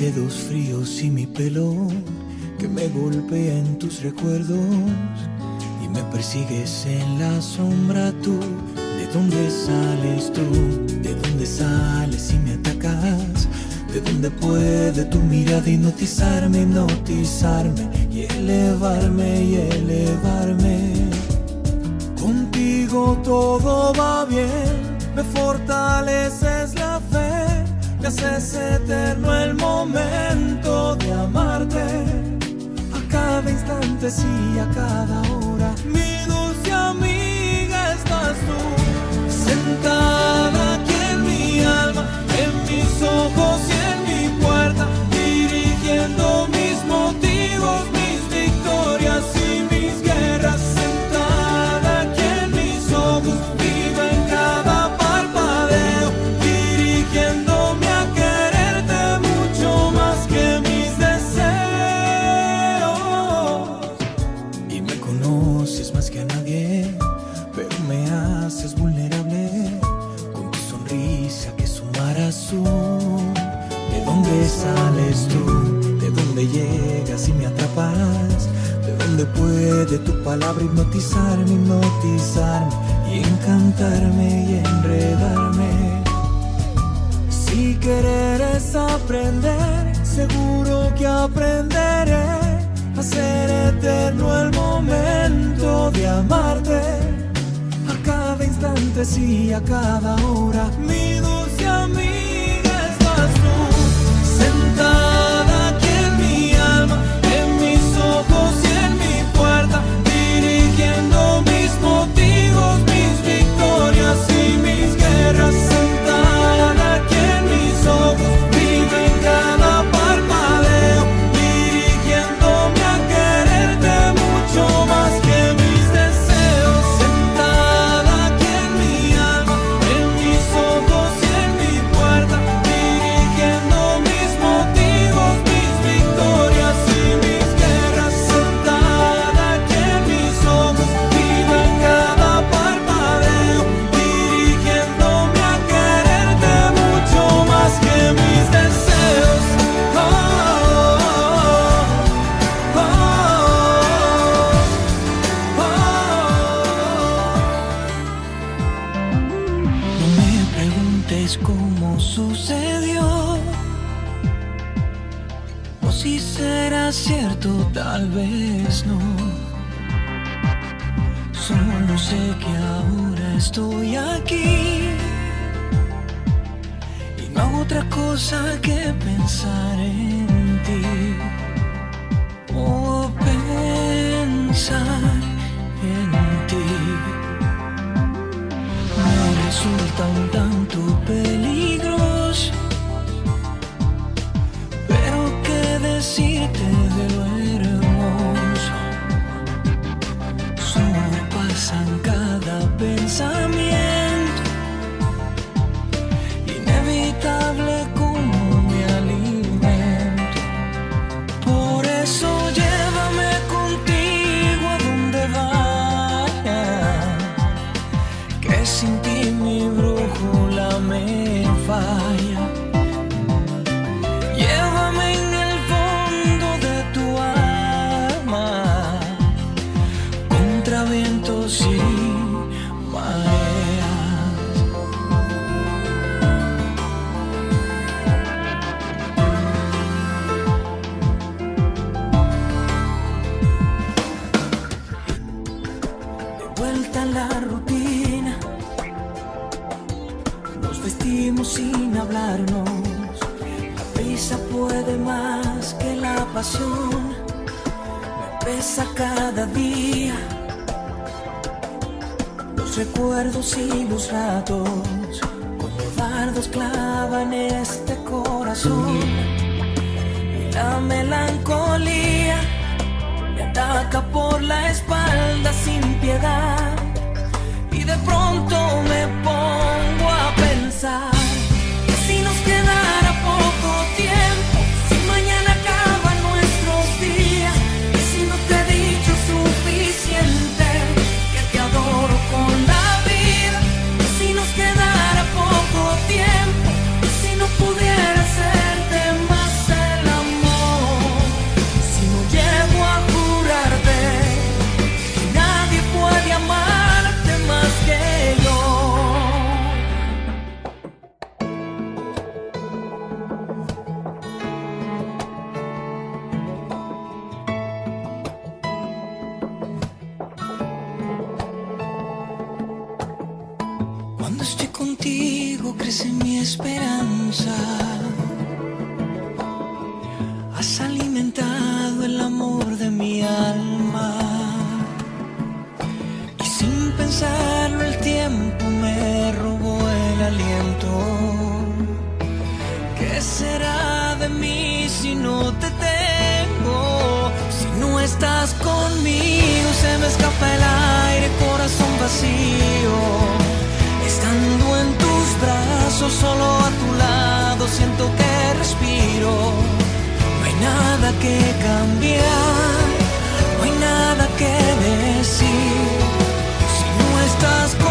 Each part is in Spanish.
dedos fríos y mi pelo que me golpea en tus recuerdos y me persigues en la sombra tú. ¿De dónde sales tú? ¿De dónde sales y me atacas? ¿De dónde puede tu mirada hipnotizarme, hipnotizarme y elevarme y elevarme? Contigo todo va bien, me fortaleces la fe me haces eterno el momento de amarte. A cada instante, sí, a cada hora. Mi tú, puede tu palabra hipnotizarme, hipnotizarme y encantarme y enredarme? Si querer es aprender, seguro que aprenderé a ser eterno el momento de amarte. A cada instante, sí, a cada hora. Mi dulce amiga estás tú, sentada Cada día. Los recuerdos y los ratos. Como dardos clavan este corazón. Y la melancolía me ataca por la espalda sin piedad y de pronto me pongo Cuando estoy contigo crece mi esperanza. Has alimentado el amor de mi alma. Y sin pensarlo el tiempo me robó el aliento. ¿Qué será de mí si no te tengo? Si no estás conmigo se me escapa el aire, corazón vacío. Solo a tu lado, siento que respiro. No hay nada que cambiar, no hay nada que decir. Si no estás conmigo,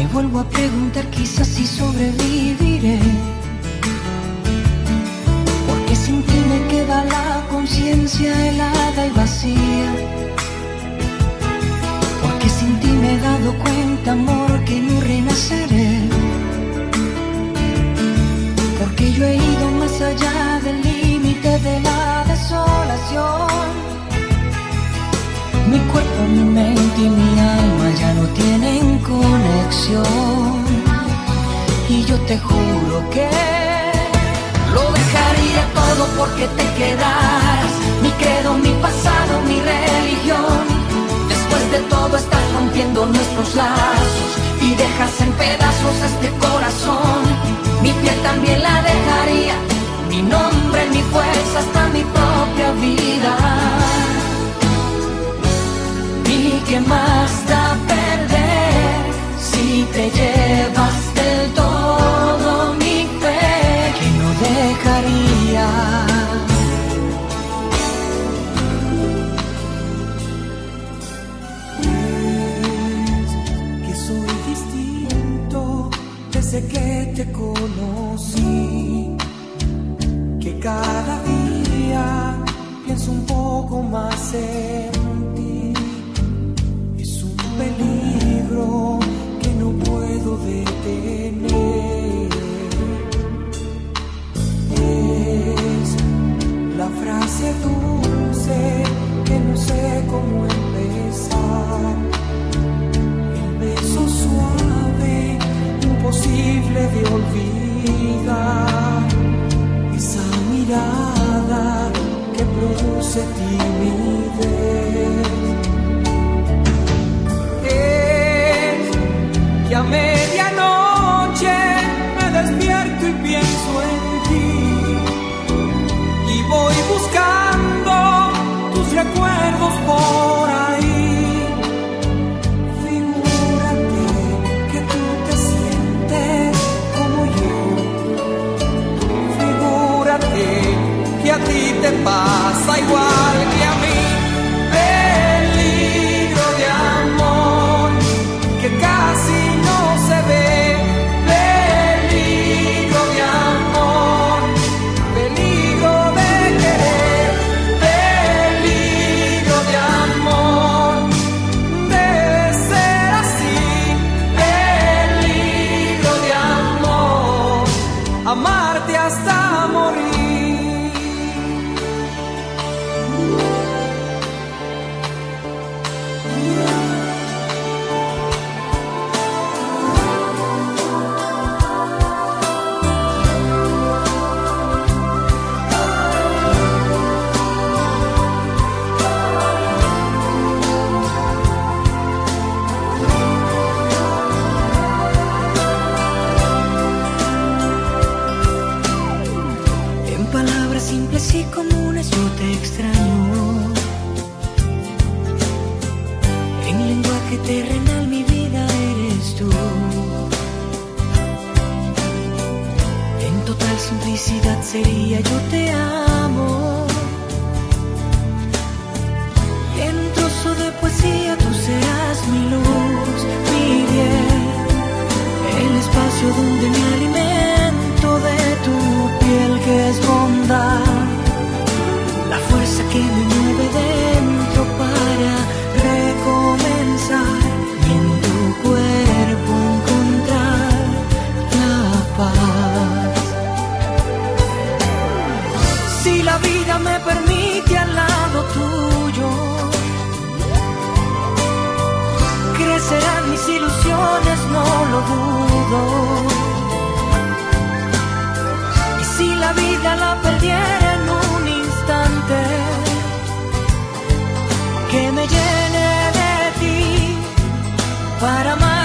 Me vuelvo a preguntar quizás si sobreviviré. Porque sin ti me queda la conciencia helada y vacía. Porque sin ti me he dado cuenta, amor, que no renaceré. Porque yo he ido más allá del límite de la desolación. Mi mente y mi alma ya no tienen conexión. Y yo te juro que lo dejaría todo porque te quedaras. Mi credo, mi pasado, mi religión. Después de todo estás rompiendo nuestros lazos y dejas en pedazos este corazón. Mi piel también la dejaría, mi nombre, mi fuerza, hasta mi propia vida. ¿Qué más da perder si te llevas del todo mi fe que no dejaría? Que soy distinto desde que te conocí, que cada día pienso un poco más en peligro que no puedo detener. Es la frase dulce que no sé cómo empezar. El beso suave, imposible de olvidar. Esa mirada que produce timidez. Ti te pasa fuerza que me mueve dentro para recomenzar y en tu cuerpo encontrar la paz. Si la vida me permite al lado tuyo, crecerán mis ilusiones, no lo dudo. Y si la vida la perdiera que me llene de ti para amar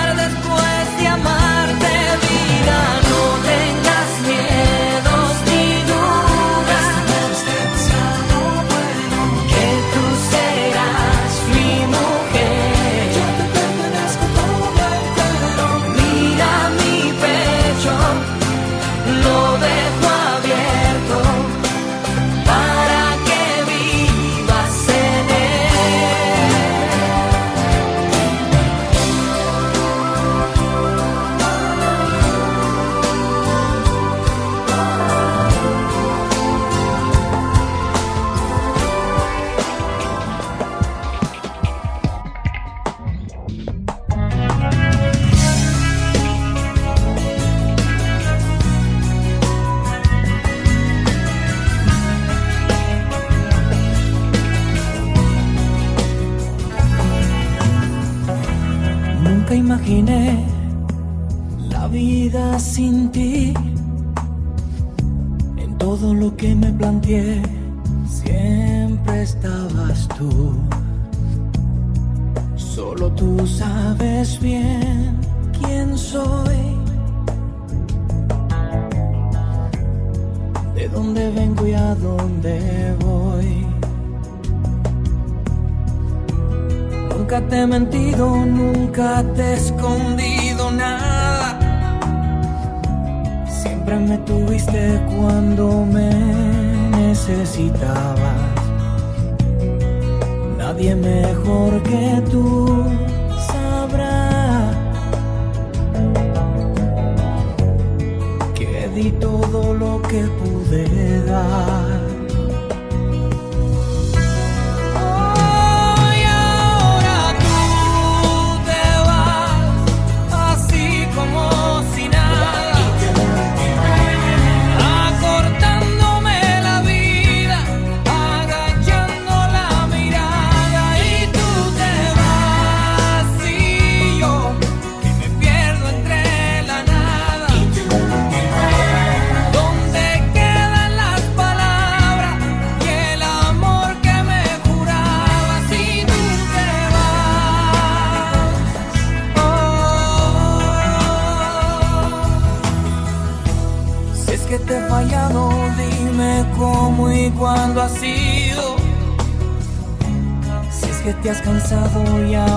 dónde vengo y a dónde voy. Nunca te he mentido, nunca te he escondido nada. Siempre me tuviste cuando me necesitabas. Nadie mejor que tú di todo lo que pude dar. Que te has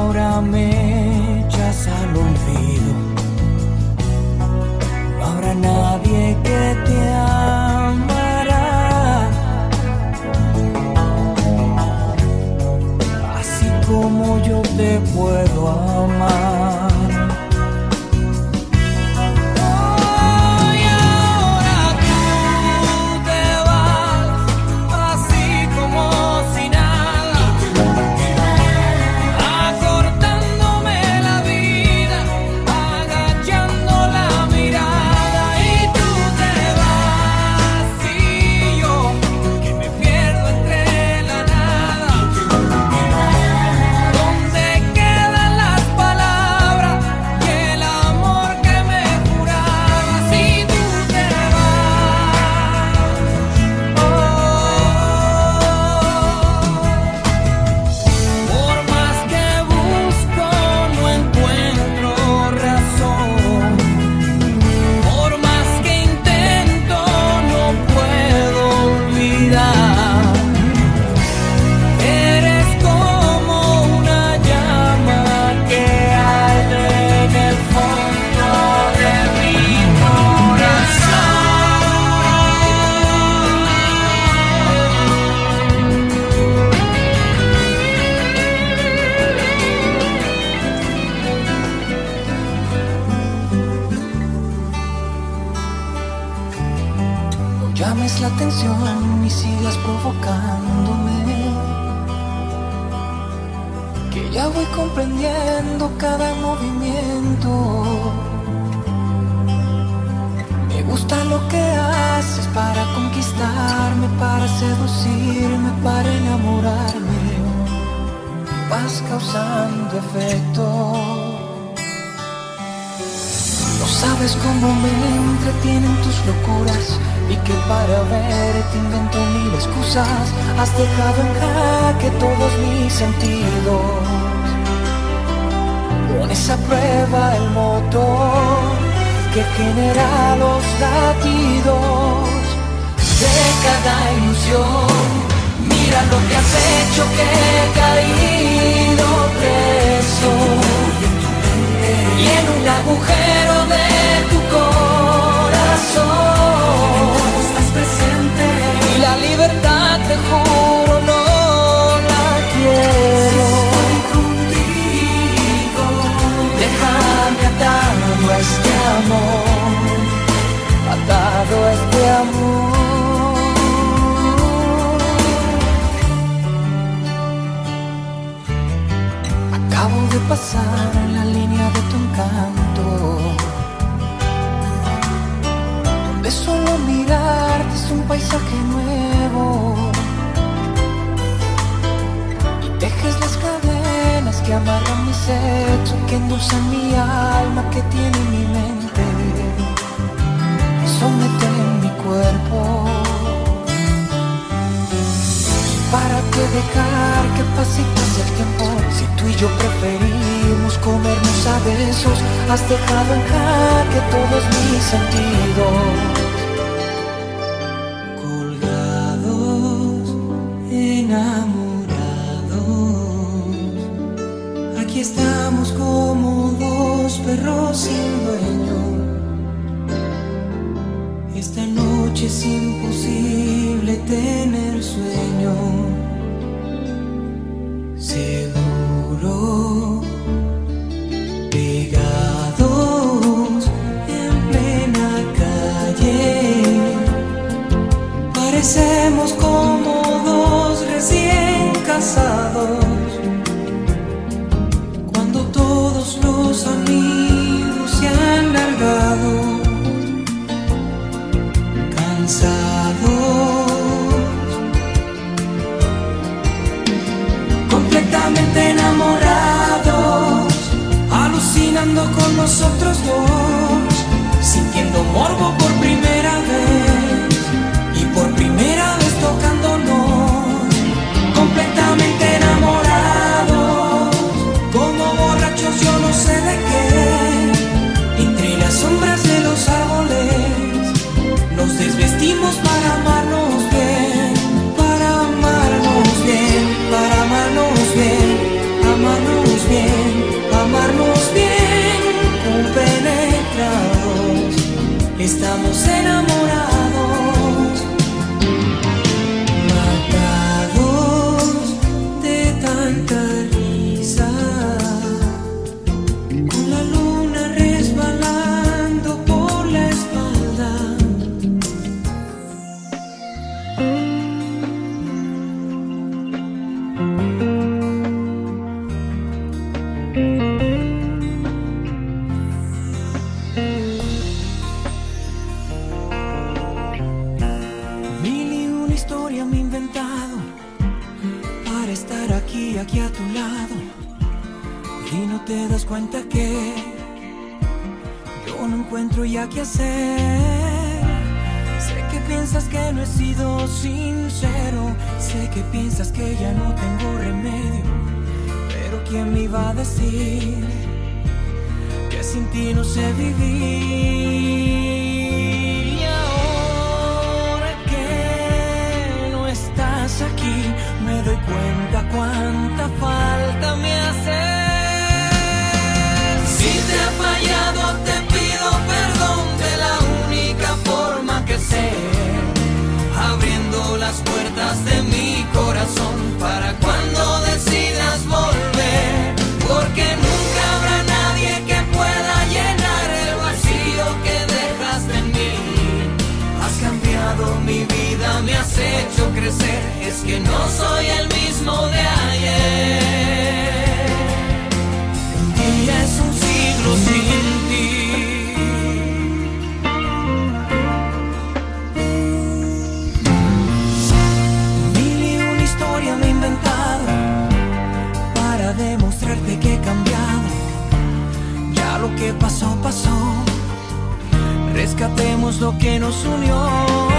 atención y sigas provocándome. Que ya voy comprendiendo cada movimiento. Me gusta lo que haces para conquistarme, para seducirme, para enamorarme. Vas causando efecto. No sabes cómo me entretienen tus locuras y que para verte invento mil excusas. Has dejado en jaque todos mis sentidos. Pones a prueba el motor que genera los latidos de cada ilusión. Mira lo que has hecho que pasar la línea de tu encanto, donde solo mirarte es un paisaje nuevo. Y tejes las cadenas que amarran mi sexo, que endulzan mi alma, que tiene mi mente, que someten mi cuerpo. ¿Para qué dejar que pase y pase el tiempo? Si tú y yo preferimos comernos a besos, has dejado en jaque todos mis sentidos. Colgados, enamorados, aquí estamos como dos perros sin dueño. Esta noche es imposible tener sueño. completamente enamorados, alucinando con nosotros dos, sintiendo morbo por primera nacimos para amar. que no soy el mismo de ayer. Un día es un siglo sin ti. Mil y una historia me he inventado para demostrarte que he cambiado. Ya lo que pasó, pasó. Rescatemos lo que nos unió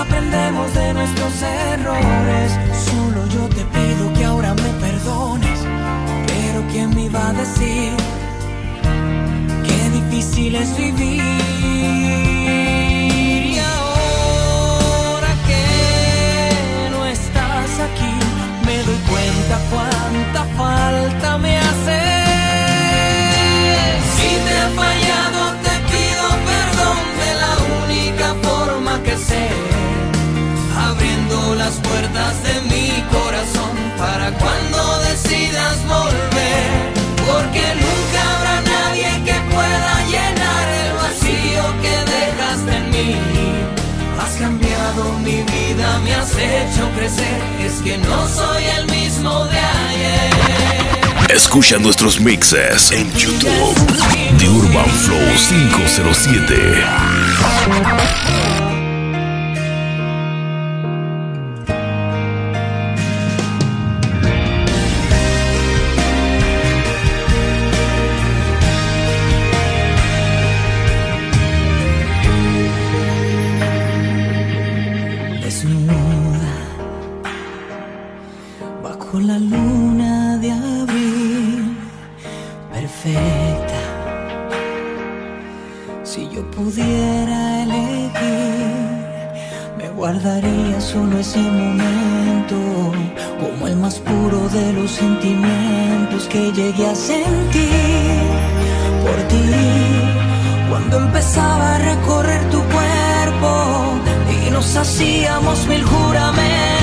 aprendemos de nuestros errores. Solo yo te pido que ahora me perdones. Pero ¿quién me iba a decir qué difícil es vivir? es que no soy el mismo de ayer. Escucha nuestros mixes en YouTube. The Urban Flow 507. llegué a sentir por ti. Cuando empezaba a recorrer tu cuerpo y nos hacíamos mil juramentos.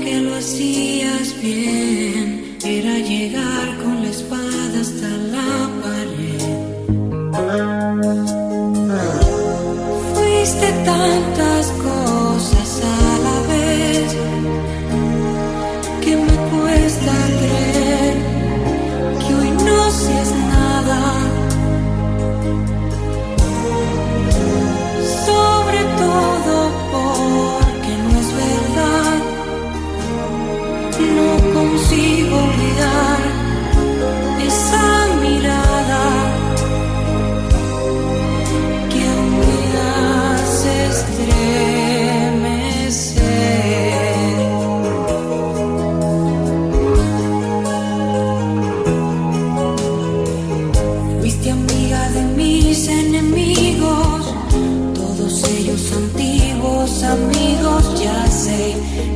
Que lo hacías bien. Era llegar con la espada hasta la pared. Fuiste tantas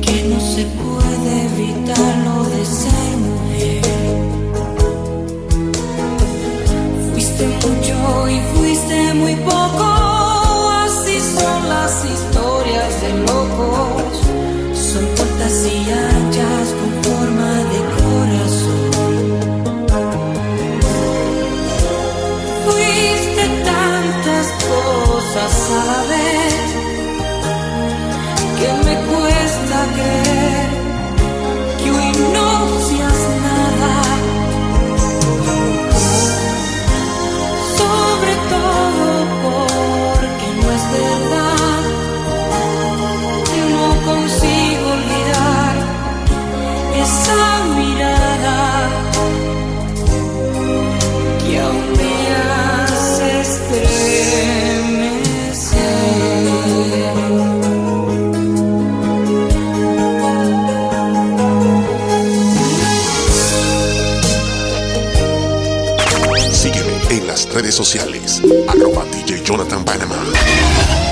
que no se puede evitar lo de ser mujer. Fuiste mucho y fuiste muy poco, así son las historias de locos. Son cortas y anchas con forma de corazón. Fuiste tantas cosas sociales. Arroba DJ Jonathan Panamá.